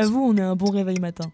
À vous, on est un bon réveil matin.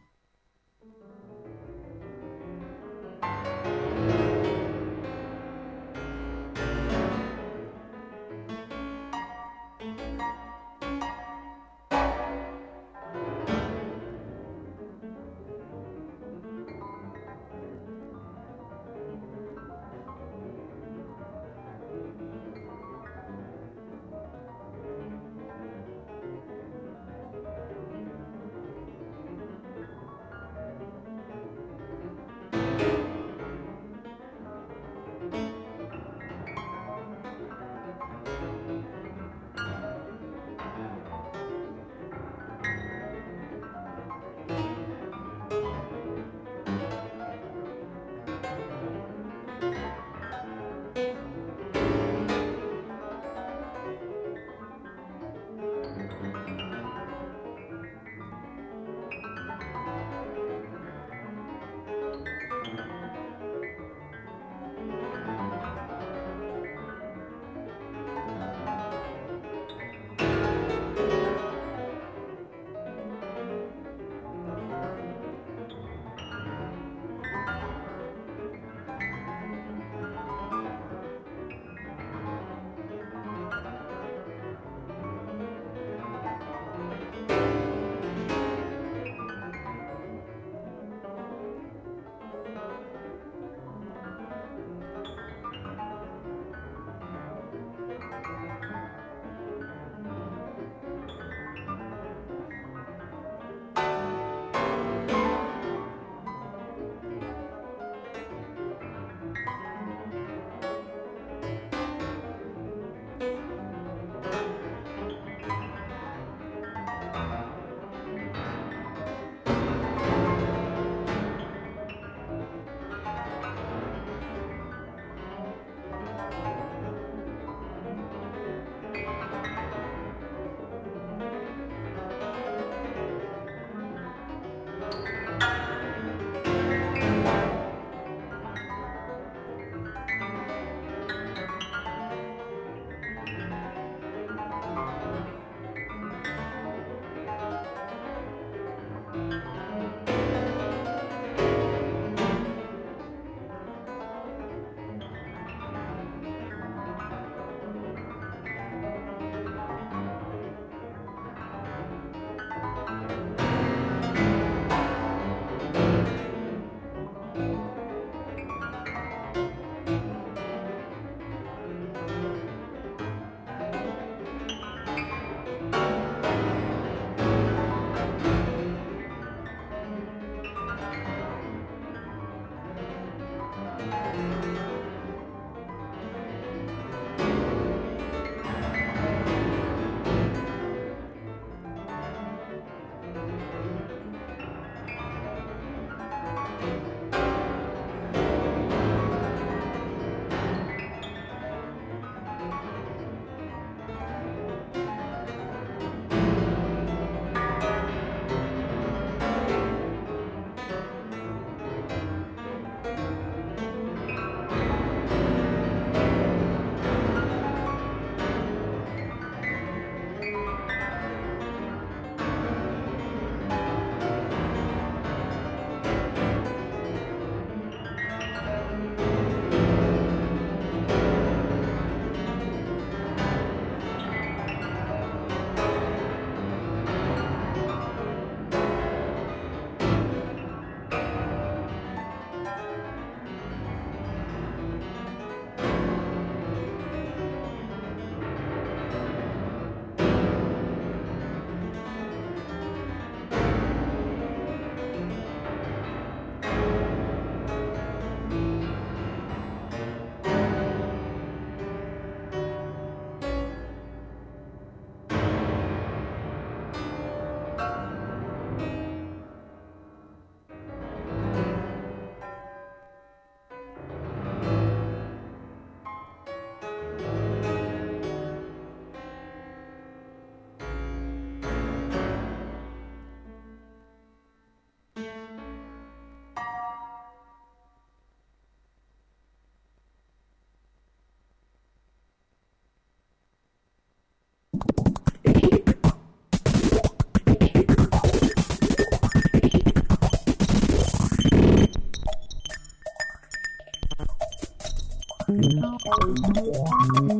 嗯嗯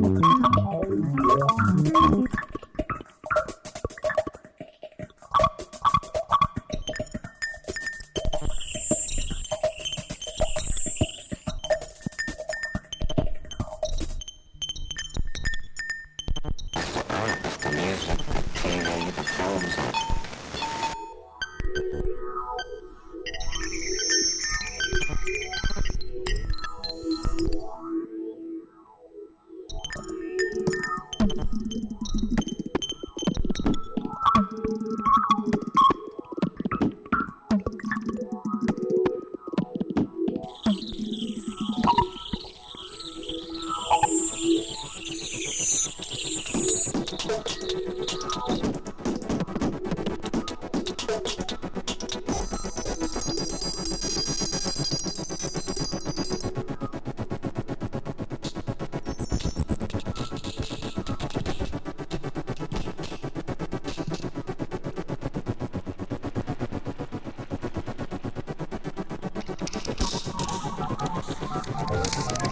This is